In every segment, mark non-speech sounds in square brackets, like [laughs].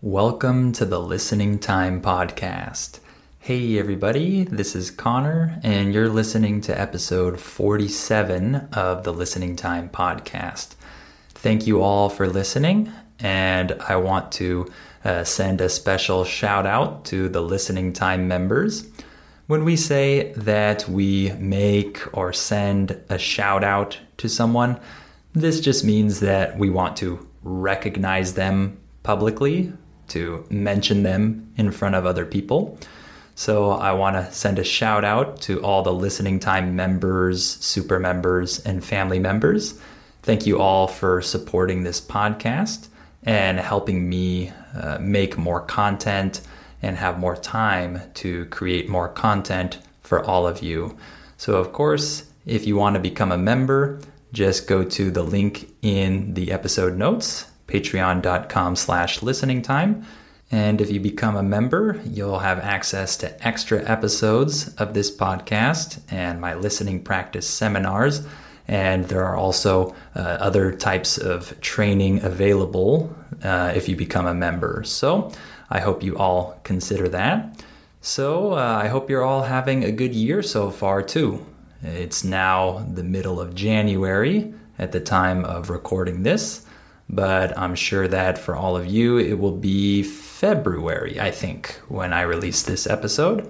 Welcome to the Listening Time Podcast. Hey, everybody, this is Connor, and you're listening to episode 47 of the Listening Time Podcast. Thank you all for listening, and I want to uh, send a special shout out to the Listening Time members. When we say that we make or send a shout out to someone, this just means that we want to recognize them publicly to mention them in front of other people. So I want to send a shout out to all the listening time members, super members, and family members. Thank you all for supporting this podcast and helping me uh, make more content and have more time to create more content for all of you. So, of course, if you want to become a member, just go to the link in the episode notes patreon.com slash listening time. And if you become a member, you'll have access to extra episodes of this podcast and my listening practice seminars. And there are also uh, other types of training available uh, if you become a member. So I hope you all consider that. So uh, I hope you're all having a good year so far, too. It's now the middle of January at the time of recording this but I'm sure that for all of you, it will be February, I think, when I release this episode.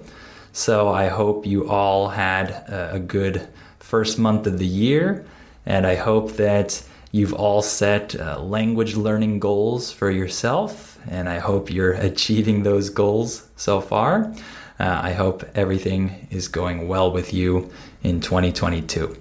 So I hope you all had a good first month of the year, and I hope that you've all set uh, language learning goals for yourself, and I hope you're [laughs] achieving those goals so far. Uh, I hope everything is going well with you in 2022.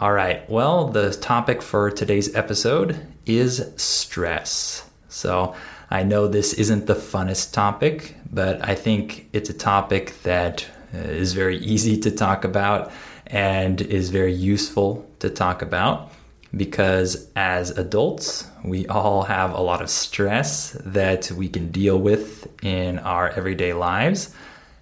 All right, well, the topic for today's episode is stress. So I know this isn't the funnest topic, but I think it's a topic that uh, very easy to talk about and is very useful to talk about because as adults, we all have a lot of stress that we can deal with in our everyday lives.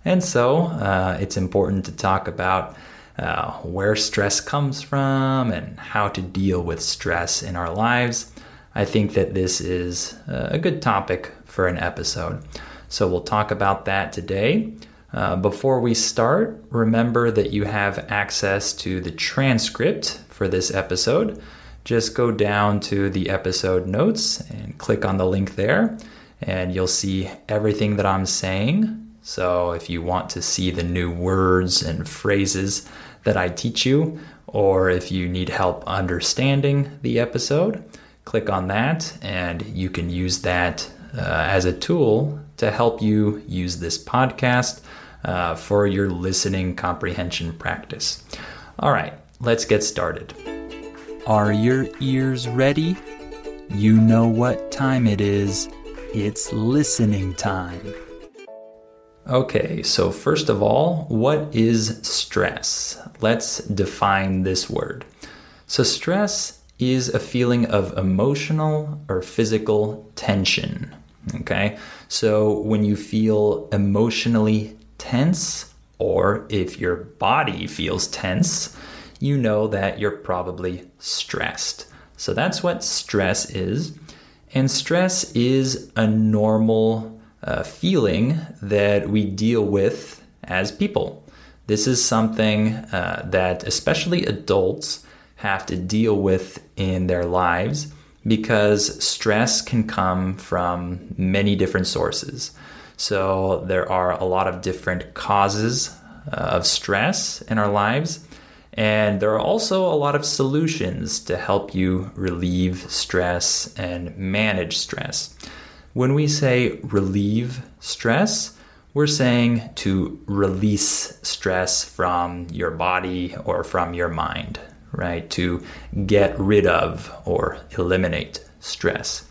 And so uh, it's important to talk about uh, where stress comes from and how to deal with stress in our lives. I think that this is a good topic for an episode. So we'll talk about that today. Uh, before we start, remember that you have access to the transcript for this episode. Just go down to the episode notes and click on the link there, and you'll see everything that I'm saying. So if you want to see the new words and phrases that I teach you, or if you need help understanding the episode, click on that and you can use that uh, as a tool to help you use this podcast uh, for your listening comprehension practice. All right, let's get started. Are your ears ready? You know what time it is. It's listening time. Okay, so first of all, what is stress? Let's define this word. So, stress is a feeling of emotional or physical tension. Okay, so when you feel emotionally tense, or if your body feels tense, you know that you're probably stressed. So that's what stress is. And stress is a normal uh, feeling that we deal with as people. This is something uh, that especially adults have to deal with in their lives because stress can come from many different sources. So, there are a lot of different causes uh, of stress in our lives, and there are also a lot of solutions to help you relieve stress and manage stress. When we say relieve stress, we're saying to release stress from your body or from your mind right? To get rid of or eliminate stress.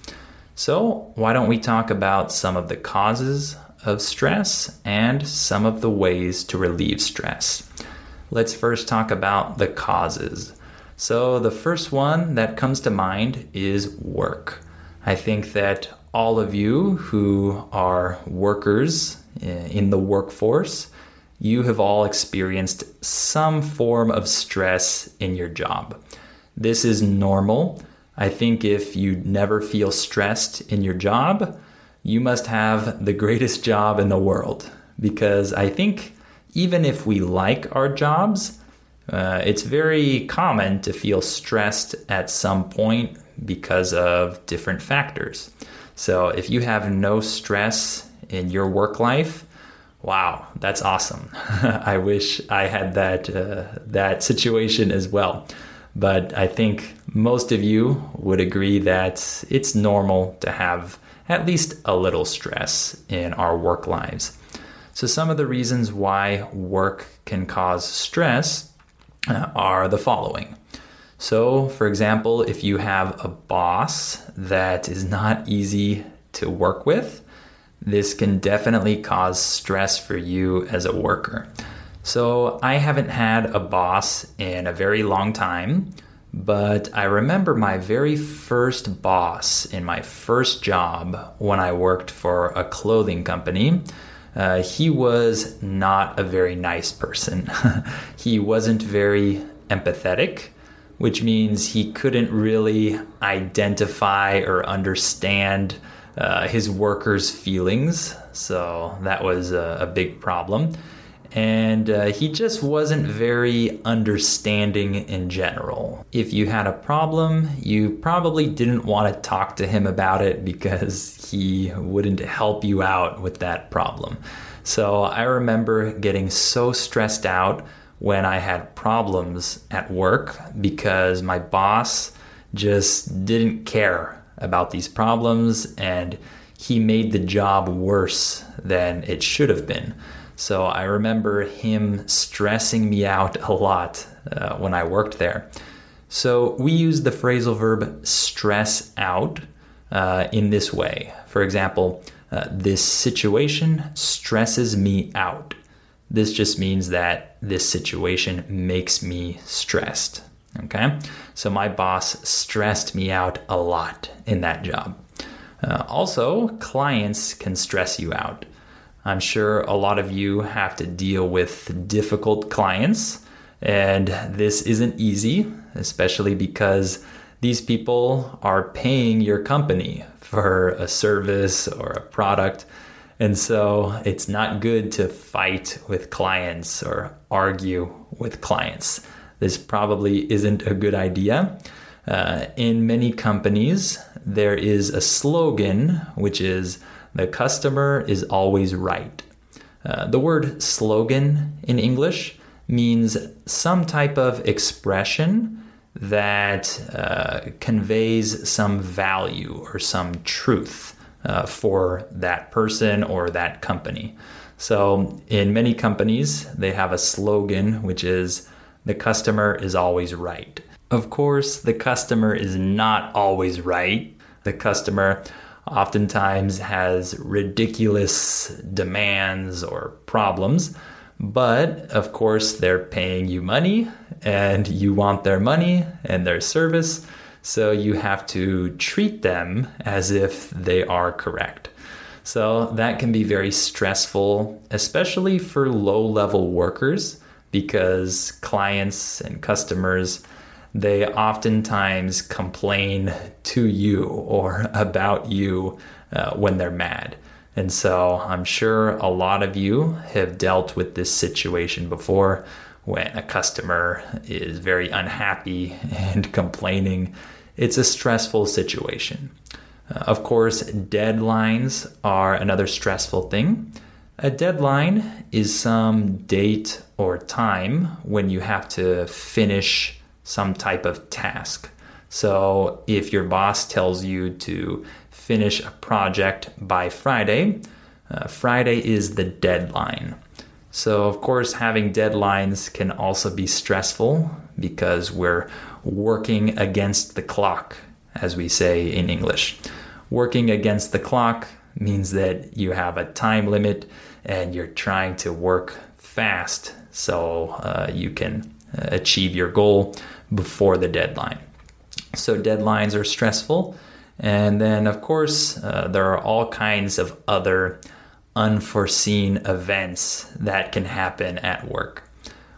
So, why don't we talk about some of the causes of stress and some of the ways to relieve stress? Let's first talk about the causes. So, the first one that comes to mind is work. I think that all of you who are workers in the workforce you have all experienced some form of stress in your job. This is normal. I think if you never feel stressed in your job, you must have the greatest [laughs] job in the world. Because I think even if we like our jobs, uh, it's very common to feel stressed at some point because of different factors. So if you have no stress in your work life, wow, that's awesome. [laughs] I wish I had that uh, that situation as well. But I think most of you would agree that it's normal to have at least a little stress in our work lives. So, some of the reasons why work can cause stress uh, are the following. So, for example, if you have a boss that is not easy to work with, this can definitely cause stress for you as a worker. So, I haven't had a boss in a very long time, but I remember my very first boss in my first job when I worked for a clothing company. Uh, he was not a very nice person. [laughs] he wasn't very empathetic, which means he couldn't really identify or understand uh, his workers' feelings. So that was a, a big problem and uh, he just wasn't very understanding in general. If you had a problem, you probably didn't want to talk to him about it because he wouldn't help you out with that problem. So I remember getting so stressed out when I had problems at work because my boss just didn't care about these problems and he made the job worse than it should have been. So I remember him stressing me out a lot uh, when I worked there. So we use the phrasal verb stress out uh, in this way. For example, uh, this situation stresses me out. This just means that this situation makes me stressed. Okay, so my boss stressed me out a lot in that job. Uh, also, clients can stress you out. I'm sure a lot of you have to deal with difficult clients, and this isn't easy, especially because these people are paying your company for a service or a product. And so it's not good to fight with clients or argue with clients. This probably isn't a good idea. Uh, in many companies, there is a slogan which is the customer is always right. Uh, the word slogan in English means some type of expression that uh, conveys some value or some truth uh, for that person or that company. So, in many companies, they have a slogan which is the customer is always right. Of course, the customer is not always right. The customer oftentimes has ridiculous demands or problems. But of course, they're paying you money and you want their money and their service. So you have to treat them as if they are correct. So that can be very stressful, especially for low level workers, because clients and customers they oftentimes complain to you or [laughs] about you uh, when they're mad. And so I'm sure a lot of you have dealt with this situation before when a customer is very unhappy [laughs] and complaining. It's a stressful situation. Uh, of course, deadlines are another stressful thing. A deadline is some date or time when you have to finish some type of task. So if your boss tells you to finish a project by Friday, uh, Friday is the deadline. So, of course, having deadlines can also be stressful because we're working against the clock, as we say in English. Working against the clock means that you have a time limit and you're trying to work fast so uh, you can uh, achieve your goal before the deadline. So, deadlines are stressful. And then, of course, uh, there are all kinds of other unforeseen events that can happen at work.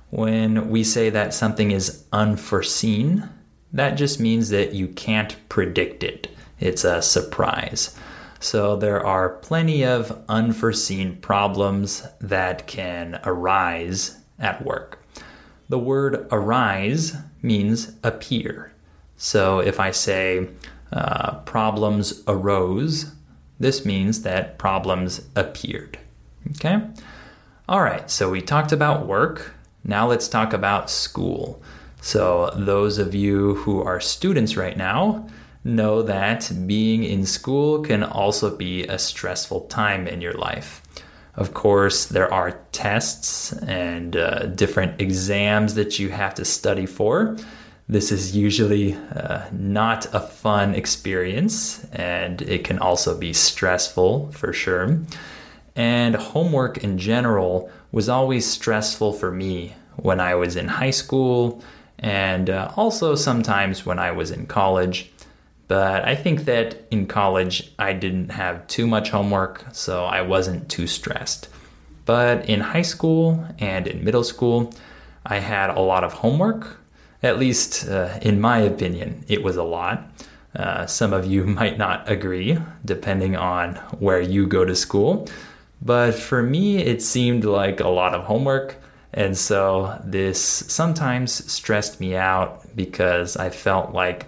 When we say that something is unforeseen, that just means that you can't predict it. It's a surprise. So there are plenty of unforeseen problems that can arise at work. The word arise means appear. So if I say uh, problems arose, this means that problems appeared. Okay? All right, so we talked about work. Now let's talk about school. So, those of you who are students right now, know that being in school can also be a stressful time in your life. Of course, there are tests and uh, different exams that you have to study for. This is usually uh, not a fun experience and it can also be stressful for sure. And homework in general was always stressful for me when I was in high school and uh, also sometimes when I was in college. But I think that in college, I didn't have too much homework, so I wasn't too stressed. But in high school and in middle school, I had a lot of homework. At least, uh, in my opinion, it was a lot. Uh, some of you [laughs] might not agree, depending on where you go to school. But for me, it seemed like a lot of homework. And so this sometimes stressed me out because I felt like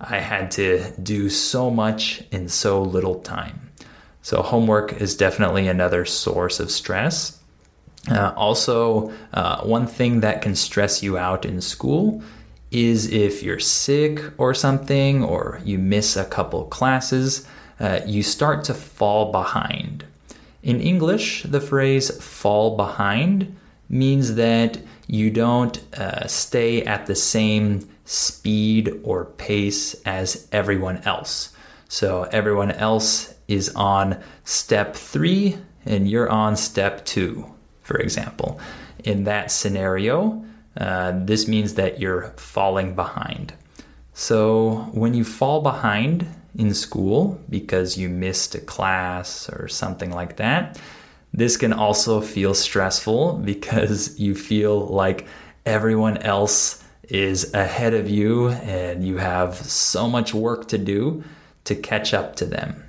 I had to do so much in so little time. So, homework is definitely another source of stress. Uh, also, uh, one thing that can stress you out in school is if you're sick or something, or you miss a couple classes, uh, you start to fall behind. In English, the phrase fall behind means that you don't uh, stay at the same speed or pace as everyone else. So everyone else is on step three and you're on step two, for example. In that scenario, uh, this means that you're falling behind. So when you fall behind in school because you missed a class or something like that, this can also feel stressful [laughs] because you feel like everyone else is ahead of you and you have so much work to do to catch up to them.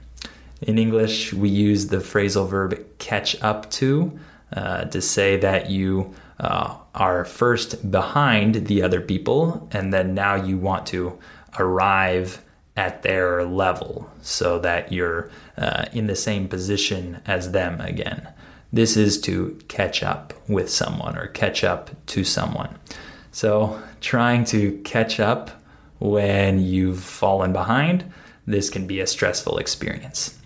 In English, we use the phrasal verb catch up to uh, to say that you uh, are first behind the other people and then now you want to arrive at their level so that you're uh, in the same position as them again. This is to catch up with someone or catch up to someone. So, trying to catch up when you've fallen behind, this can be a stressful experience.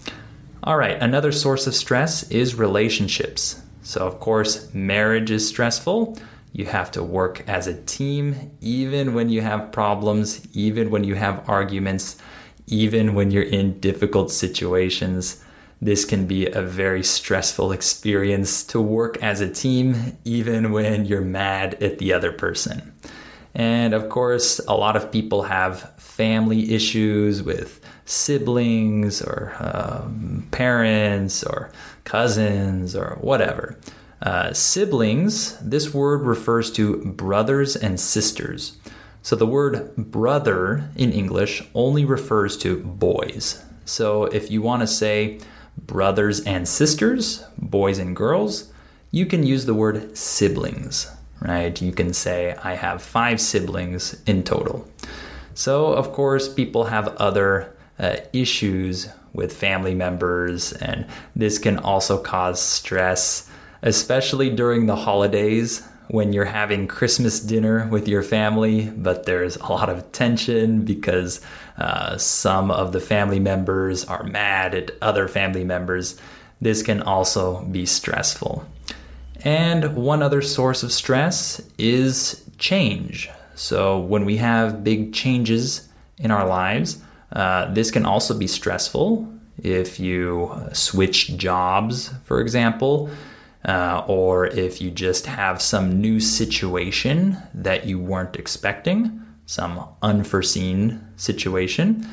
All right, another source of stress is relationships. So, of course, marriage is stressful. You have to work as a team, even when you have problems, even when you have arguments, even when you're in difficult situations. This can be a very stressful experience to work as a team, even when you're mad at the other person. And of course, a lot of people have family issues with siblings or um, parents or cousins or whatever. Uh, siblings, this word refers to brothers and sisters. So the word brother in English only refers to boys. So if you want to say, brothers and sisters, boys and girls, you can use the word siblings, right? You can say, I have five siblings in total. So, of course, people have other uh, issues with family members, and this can also cause stress, especially during the holidays when you're having Christmas dinner with your family, but there's a lot of tension because uh, some of the family members are mad at other family members. This can also be stressful. And one other source of stress is change. So, when we have big changes in our lives, uh, this can also be stressful. If you switch jobs, for example, uh, or if you just have some new situation that you weren't expecting, some unforeseen situation,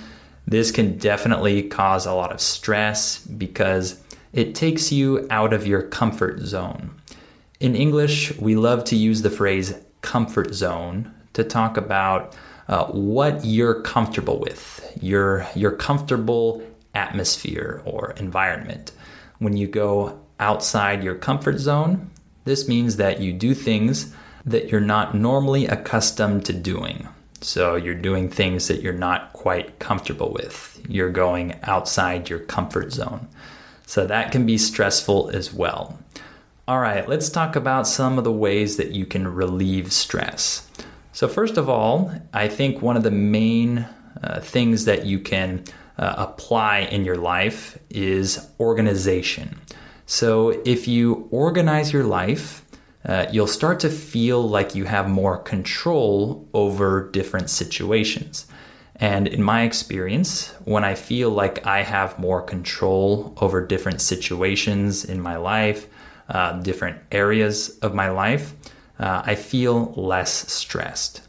this can definitely cause a lot of stress because it takes you out of your comfort zone. In English, we love to use the phrase comfort zone to talk about uh, what you're comfortable with. You're, you're comfortable atmosphere or environment. When you go outside your comfort zone, this means that you do things that you're not normally accustomed to doing. So you're doing things that you're not quite comfortable with. You're going outside your comfort zone. So that can be stressful as well. All right, let's talk about some of the ways that you can relieve stress. So, first of all, I think one of the main uh, things that you can uh, apply in your life is organization. So, if you organize your life, uh, you'll start to feel like you have more control over different situations. And in my experience, when I feel like I have more control over different situations in my life, uh, different areas of my life, uh, I feel less stressed.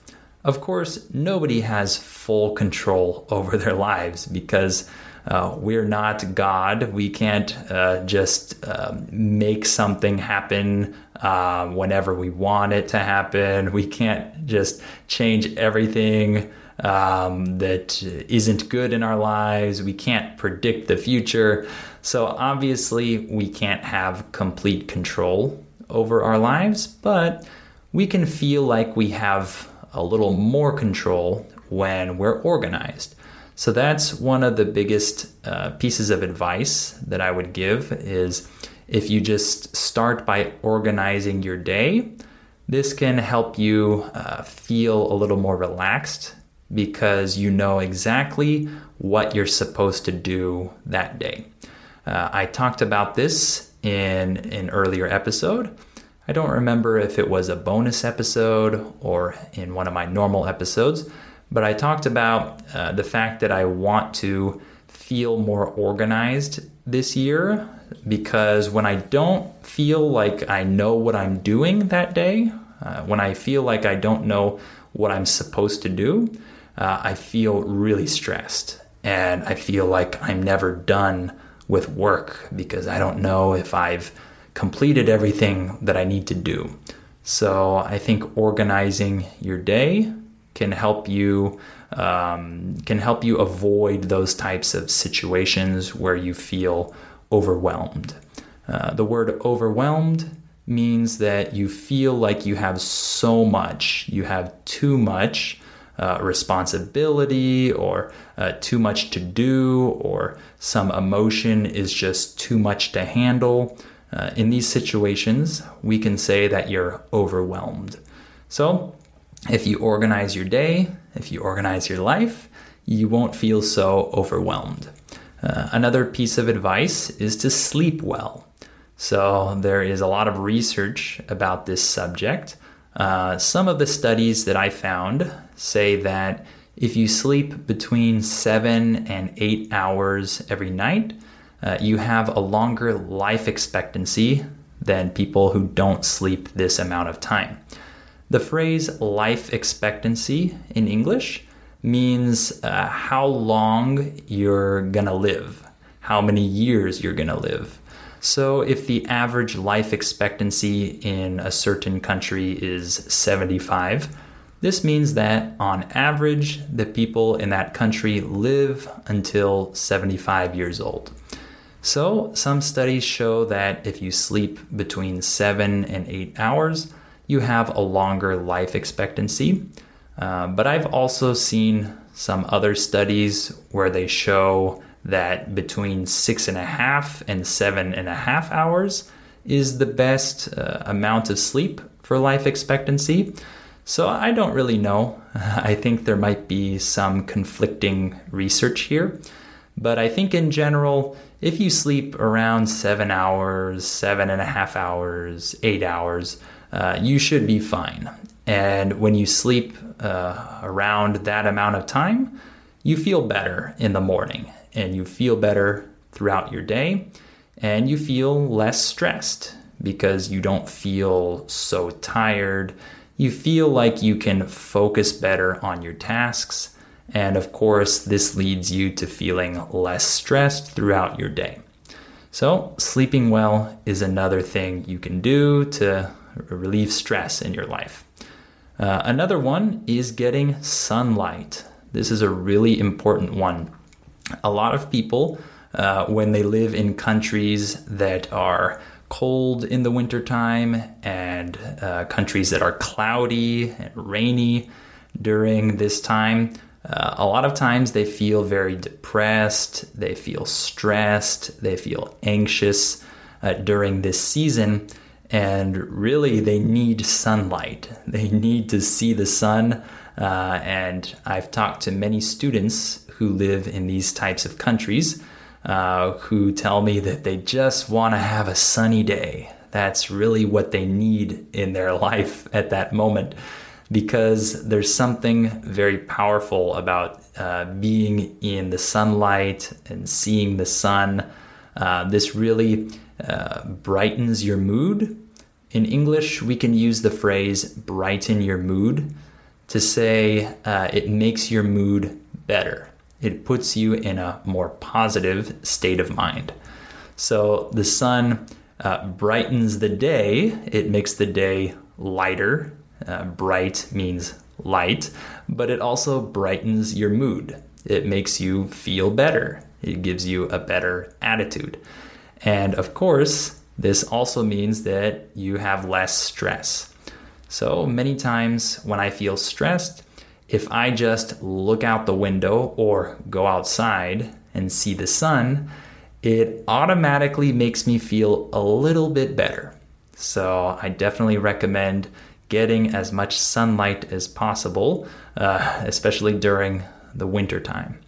Of course, nobody has full control [laughs] over their lives because uh, we're not God. We can't uh, just uh, make something happen uh, whenever we want it to happen. We can't just change everything um, that isn't good in our lives. We can't predict the future. So, obviously, we can't have complete control over our lives, but we can feel like we have a little more control when we're organized. So that's one of the biggest uh, pieces of advice that I would give is if you just start by organizing your day, this can help you uh, feel a little more relaxed because you know exactly what you're supposed to do that day. Uh, I talked about this in an earlier episode. I don't remember if it was a bonus episode or in one of my normal episodes, but I talked about uh, the fact that I want to feel more organized this year because when I don't feel like I know what I'm doing that day, uh, when I feel like I don't know what I'm supposed to do, uh, I feel really stressed and I feel like I'm never done with work because I don't know if I've completed everything that I need to do. So I think organizing your day can help you um, can help you avoid those types of situations where you feel overwhelmed. Uh, the word overwhelmed means that you feel like you have so much, you have too much uh, responsibility or uh, too much to do, or some emotion is just too much to handle. Uh, in these situations, we can say that you're overwhelmed. So, if you organize your day, if you organize your life, you won't feel so overwhelmed. Uh, another piece of advice is to sleep well. So, there is a lot of research about this subject. Uh, some of the studies that I found say that if you sleep between seven and eight hours every night, uh, you have a longer life expectancy than people who don't sleep this amount of time. The phrase life expectancy in English means uh, how long you're gonna live, how many years you're gonna live. So, if the average life expectancy in a certain country is 75, this means that on average, the people in that country live until 75 years old. So, some studies show that if you sleep between 7 and 8 hours, you have a longer life expectancy. Uh, but I've also seen some other studies where they show that between six and a half and seven and a half hours is the best uh, amount of sleep for life expectancy. So I don't really know. [laughs] I think there might be some conflicting research here. But I think in general, if you sleep around seven hours, seven and a half hours, eight hours, uh, you should be fine. And when you sleep uh, around that amount of time, you feel better in the morning and you feel better throughout your day and you feel less stressed because you don't feel so tired. You feel like you can focus better on your tasks and of course, this leads you to feeling less stressed throughout your day. So, sleeping well is another thing you can do to relieve stress in your life. Uh, another one is getting sunlight. This is a really important one. A lot of people uh, when they live in countries that are cold in the wintertime and uh, countries that are cloudy and rainy during this time. Uh, a lot of times they feel very depressed, they feel stressed, they feel anxious uh, during this season, and really they need sunlight. [laughs] They need to see the sun. Uh, and I've talked to many students who live in these types of countries uh, who tell me that they just want to have a sunny day. That's really what they need in their [laughs] life at that moment because there's something very powerful about uh, being in the sunlight and seeing the sun. Uh, this really uh, brightens your mood. In English, we can use the phrase brighten your mood to say uh, it makes your mood better. It puts you in a more positive state of mind. So the sun uh, brightens the day, it makes the day lighter uh, bright means light, but it also brightens your mood. It makes you feel better. It gives you a better attitude. And of course, this also means that you have less stress. So many times when I feel stressed, if I just look out the window or go outside and see the sun, it automatically makes me feel a little bit better. So I definitely recommend getting as much sunlight as possible, uh, especially during the winter time.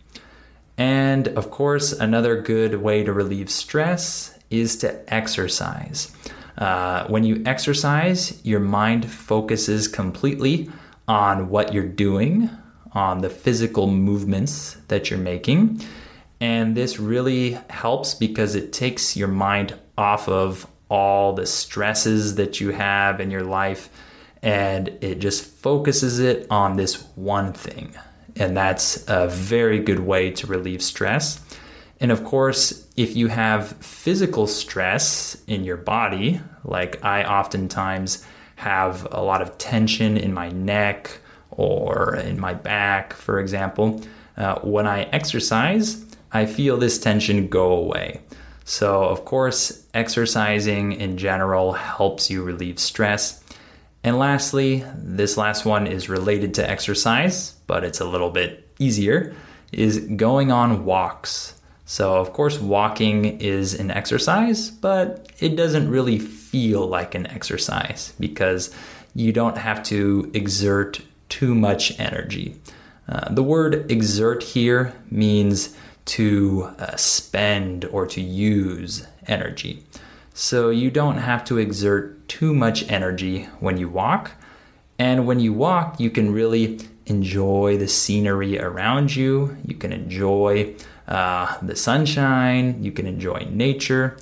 And of course, another good way to relieve stress is to exercise. Uh, when you exercise, your mind focuses completely on what you're doing, on the physical movements that you're making. And this really helps because it takes your mind off of all the stresses that you have in your life and it just focuses it on this one thing. And that's a very good way to relieve stress. And of course, if you have physical stress in your body, like I oftentimes have a lot of tension in my neck or in my back, for example, uh, when I exercise, I feel this tension go away. So, of course, exercising in general helps you relieve stress. And lastly, this last one is related to exercise, but it's a little bit easier, is going on walks. So, of course, walking is an exercise, but it doesn't really feel like an exercise because you don't have to exert too much energy. Uh, the word exert here means to uh, spend or to use energy. So you don't have to exert too much energy when you walk. And when you walk, you can really enjoy the scenery around you. You can enjoy uh, the sunshine. You can enjoy nature.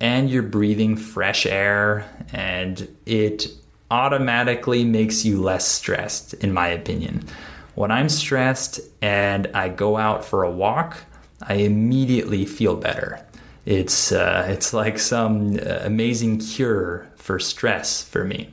And you're breathing fresh air. And it automatically makes you less stressed, in my opinion. When I'm stressed and I go out for a walk, I immediately feel better. It's uh, it's like some uh, amazing cure for stress for me.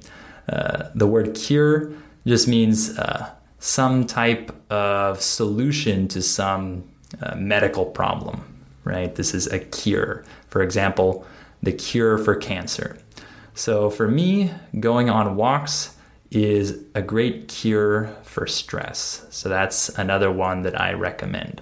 Uh, the word cure just means uh, some type of solution to some uh, medical problem, right? This is a cure. For example, the cure for cancer. So for me, going on walks is a great cure for stress. So that's another one that I recommend.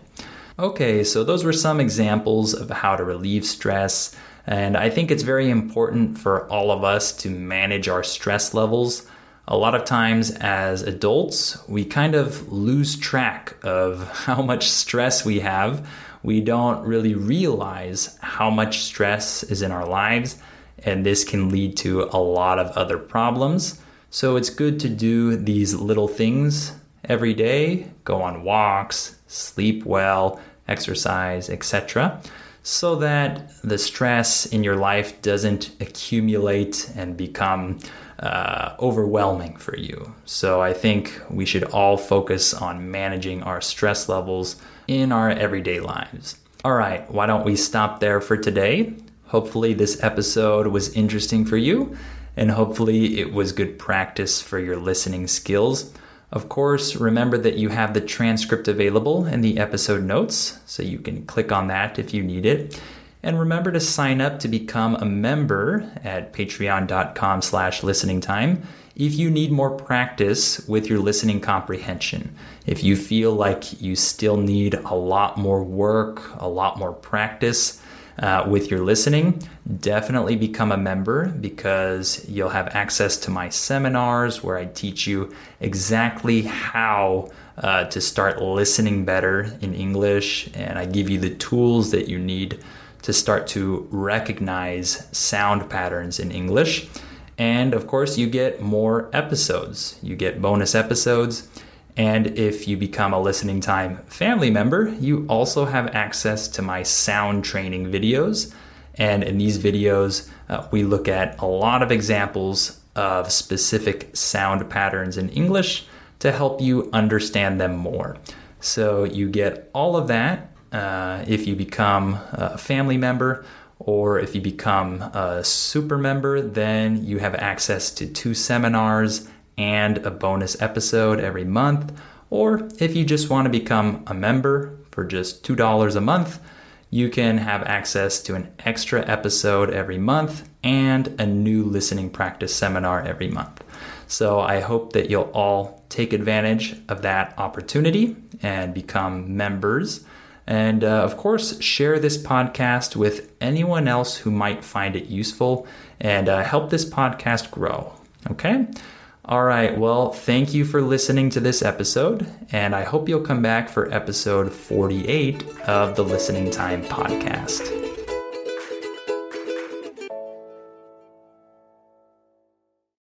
Okay, so those were some examples of how to relieve stress. And I think it's very important for all of us to manage our stress levels. A lot of times, as adults, we kind of lose track of [laughs] how much stress we have. We don't really realize how much stress is in our lives, and this can lead to a lot of other problems. So, it's good to do these little things every day go on walks, sleep well, exercise, etc., so that the stress in your life doesn't accumulate and become uh, overwhelming for you. So I think we should all focus on managing our stress levels in our everyday lives. All right, why don't we stop there for today? Hopefully, this episode was interesting for you, and hopefully, it was good practice for your listening skills. Of course, remember that you have the transcript available in the episode notes, so you can click on that if you need it. And remember to sign up to become a member at patreon.com slash listening time if you need more practice with your listening comprehension. If you feel like you still need a lot more work, a lot more practice, uh, with your listening, definitely become a member because you'll have access to my seminars where I teach you exactly how uh, to start listening better in English, and I give you the tools that you need to start to recognize sound patterns in English. And of course, you get more episodes. You get bonus episodes and if you become a listening time family member, you also have access to my sound training videos. And in these videos, uh, we look at a lot of examples of specific sound patterns in English to help you understand them more. So you get all of that uh, if you become a family member or if you become a super member, then you have access to two seminars and a bonus episode every month. Or if you just want to become a member for just $2 a month, you can have access to an extra episode every month and a new listening practice seminar every month. So I hope that you'll all take advantage of that opportunity and become members. And uh, of course, share this podcast with anyone else who might find it useful and uh, help this podcast grow. Okay? All right, well, thank you for listening to this episode, and I hope you'll come back for episode 48 of the Listening Time Podcast.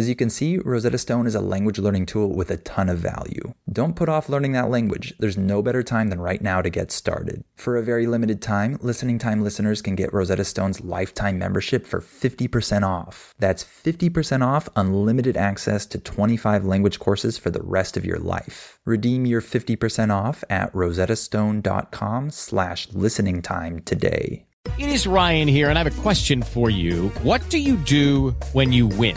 As you can see, Rosetta Stone is a language learning tool with a ton of value. Don't put off learning that language. There's no better time than right now to get started. For a very limited time, Listening Time listeners can get Rosetta Stone's lifetime membership for 50% off. That's 50% off unlimited access to 25 language courses for the rest of your life. Redeem your 50% off at rosettastone.com slash listening time today. It is Ryan here, and I have a question for you. What do you do when you win?